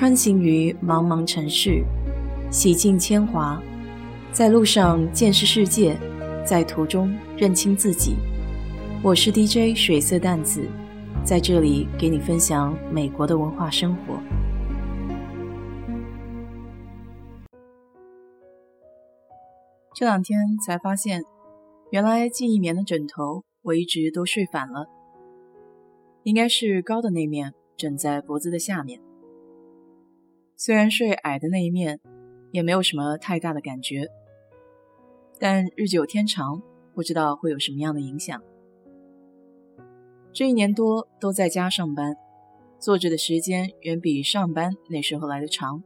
穿行于茫茫城市，洗尽铅华，在路上见识世界，在途中认清自己。我是 DJ 水色淡子，在这里给你分享美国的文化生活。这两天才发现，原来近一棉的枕头我一直都睡反了，应该是高的那面枕在脖子的下面。虽然睡矮的那一面也没有什么太大的感觉，但日久天长，不知道会有什么样的影响。这一年多都在家上班，坐着的时间远比上班那时候来的长，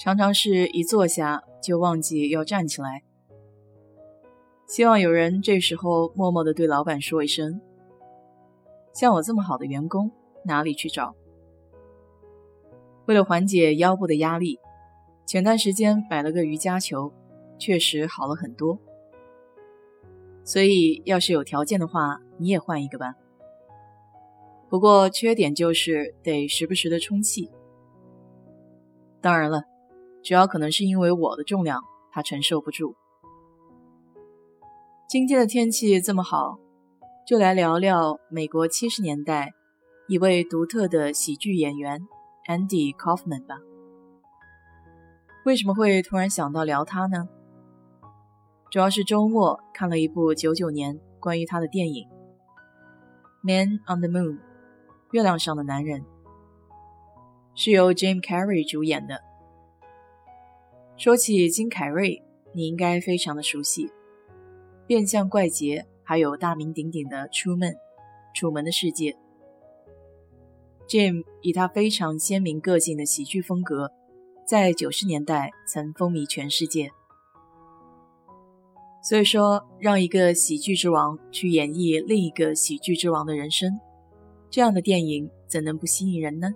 常常是一坐下就忘记要站起来。希望有人这时候默默地对老板说一声：“像我这么好的员工，哪里去找？”为了缓解腰部的压力，前段时间买了个瑜伽球，确实好了很多。所以，要是有条件的话，你也换一个吧。不过缺点就是得时不时的充气。当然了，主要可能是因为我的重量，它承受不住。今天的天气这么好，就来聊聊美国七十年代一位独特的喜剧演员。Andy Kaufman 吧？为什么会突然想到聊他呢？主要是周末看了一部九九年关于他的电影《Man on the Moon》月亮上的男人，是由 Jim Carrey 主演的。说起金凯瑞，你应该非常的熟悉，《变相怪杰》还有大名鼎鼎的《出门》《楚门的世界》。Jim 以他非常鲜明个性的喜剧风格，在九十年代曾风靡全世界。所以说，让一个喜剧之王去演绎另一个喜剧之王的人生，这样的电影怎能不吸引人呢？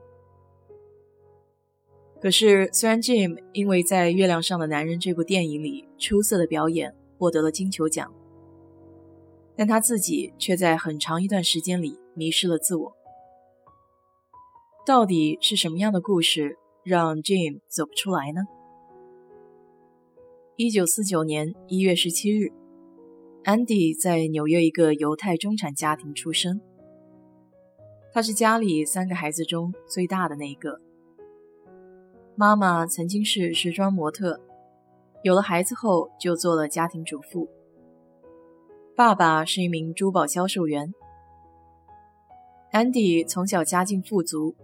可是，虽然 Jim 因为在《月亮上的男人》这部电影里出色的表演获得了金球奖，但他自己却在很长一段时间里迷失了自我。到底是什么样的故事让 Jim 走不出来呢？一九四九年一月十七日，Andy 在纽约一个犹太中产家庭出生。他是家里三个孩子中最大的那一个。妈妈曾经是时装模特，有了孩子后就做了家庭主妇。爸爸是一名珠宝销售员。Andy 从小家境富足。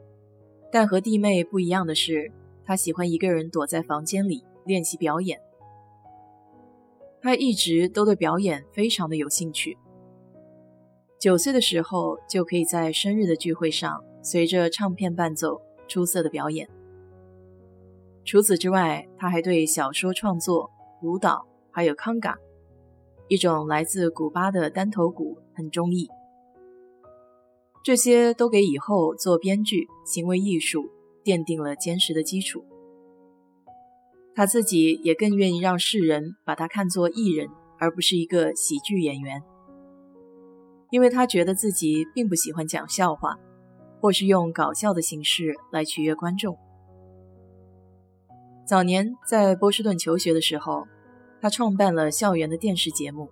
但和弟妹不一样的是，他喜欢一个人躲在房间里练习表演。他一直都对表演非常的有兴趣。九岁的时候就可以在生日的聚会上随着唱片伴奏出色的表演。除此之外，他还对小说创作、舞蹈还有康嘎一种来自古巴的单头鼓很中意。这些都给以后做编剧、行为艺术奠定了坚实的基础。他自己也更愿意让世人把他看作艺人，而不是一个喜剧演员，因为他觉得自己并不喜欢讲笑话，或是用搞笑的形式来取悦观众。早年在波士顿求学的时候，他创办了校园的电视节目《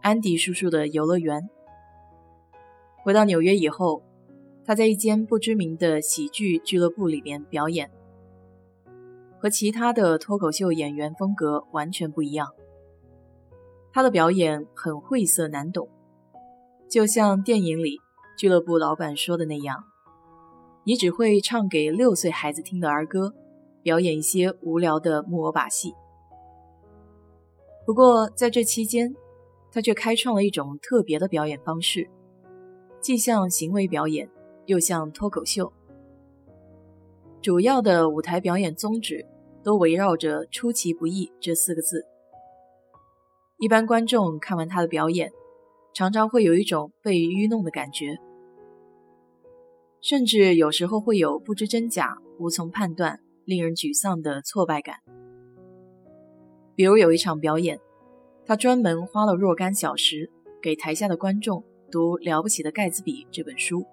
安迪叔叔的游乐园》。回到纽约以后，他在一间不知名的喜剧俱乐部里面表演，和其他的脱口秀演员风格完全不一样。他的表演很晦涩难懂，就像电影里俱乐部老板说的那样：“你只会唱给六岁孩子听的儿歌，表演一些无聊的木偶把戏。”不过在这期间，他却开创了一种特别的表演方式。既像行为表演，又像脱口秀。主要的舞台表演宗旨都围绕着“出其不意”这四个字。一般观众看完他的表演，常常会有一种被愚弄的感觉，甚至有时候会有不知真假、无从判断、令人沮丧的挫败感。比如有一场表演，他专门花了若干小时给台下的观众。读《了不起的盖茨比》这本书，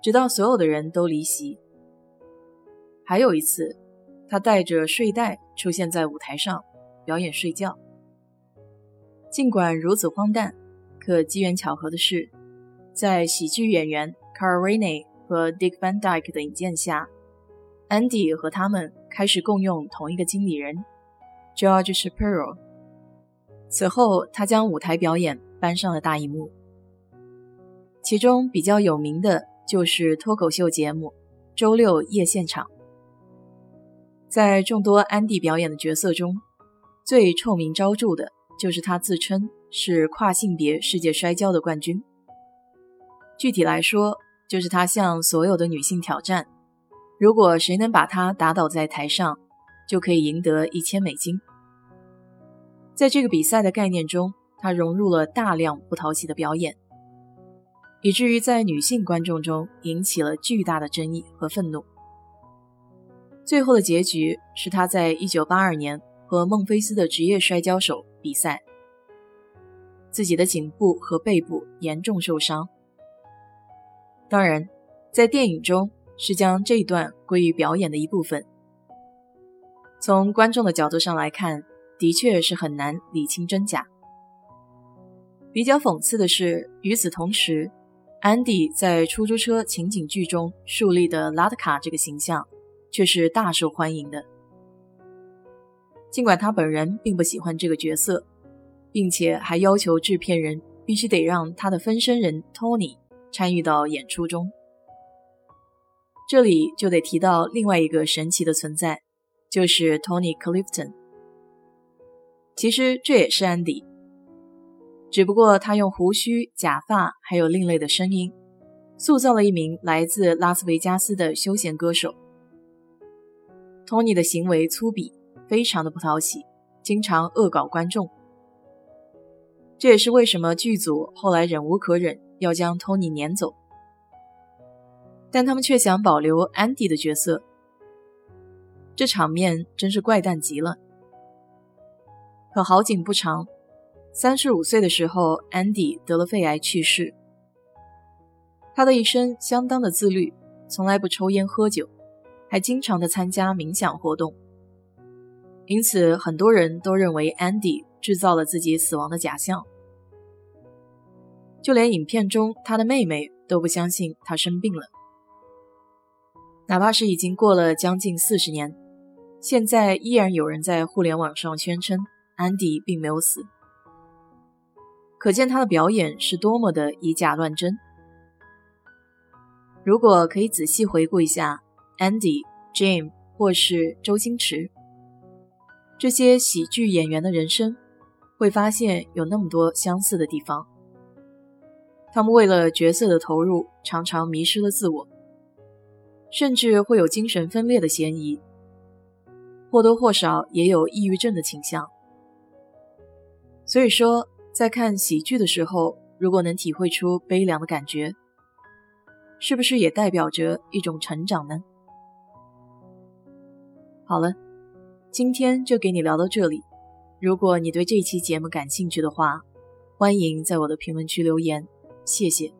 直到所有的人都离席，还有一次，他带着睡袋出现在舞台上表演睡觉。尽管如此荒诞，可机缘巧合的是，在喜剧演员 Carl Rainey 和 Dick Van Dyke 的引荐下，Andy 和他们开始共用同一个经理人 George Shapiro。此后，他将舞台表演搬上了大荧幕。其中比较有名的就是脱口秀节目《周六夜现场》。在众多安迪表演的角色中，最臭名昭著的就是他自称是跨性别世界摔跤的冠军。具体来说，就是他向所有的女性挑战，如果谁能把他打倒在台上，就可以赢得一千美金。在这个比赛的概念中，他融入了大量不讨喜的表演。以至于在女性观众中引起了巨大的争议和愤怒。最后的结局是他在1982年和孟菲斯的职业摔跤手比赛，自己的颈部和背部严重受伤。当然，在电影中是将这一段归于表演的一部分。从观众的角度上来看，的确是很难理清真假。比较讽刺的是，与此同时。安迪在出租车情景剧中树立的拉德卡这个形象，却是大受欢迎的。尽管他本人并不喜欢这个角色，并且还要求制片人必须得让他的分身人托尼参与到演出中。这里就得提到另外一个神奇的存在，就是 Tony Clifton。其实这也是安迪。只不过他用胡须、假发，还有另类的声音，塑造了一名来自拉斯维加斯的休闲歌手。托尼的行为粗鄙，非常的不讨喜，经常恶搞观众。这也是为什么剧组后来忍无可忍，要将托尼撵走。但他们却想保留安迪的角色，这场面真是怪诞极了。可好景不长。三十五岁的时候，安迪得了肺癌去世。他的一生相当的自律，从来不抽烟喝酒，还经常的参加冥想活动。因此，很多人都认为安迪制造了自己死亡的假象。就连影片中他的妹妹都不相信他生病了。哪怕是已经过了将近四十年，现在依然有人在互联网上宣称安迪并没有死。可见他的表演是多么的以假乱真。如果可以仔细回顾一下 Andy、Jim 或是周星驰这些喜剧演员的人生，会发现有那么多相似的地方。他们为了角色的投入，常常迷失了自我，甚至会有精神分裂的嫌疑，或多或少也有抑郁症的倾向。所以说。在看喜剧的时候，如果能体会出悲凉的感觉，是不是也代表着一种成长呢？好了，今天就给你聊到这里。如果你对这期节目感兴趣的话，欢迎在我的评论区留言，谢谢。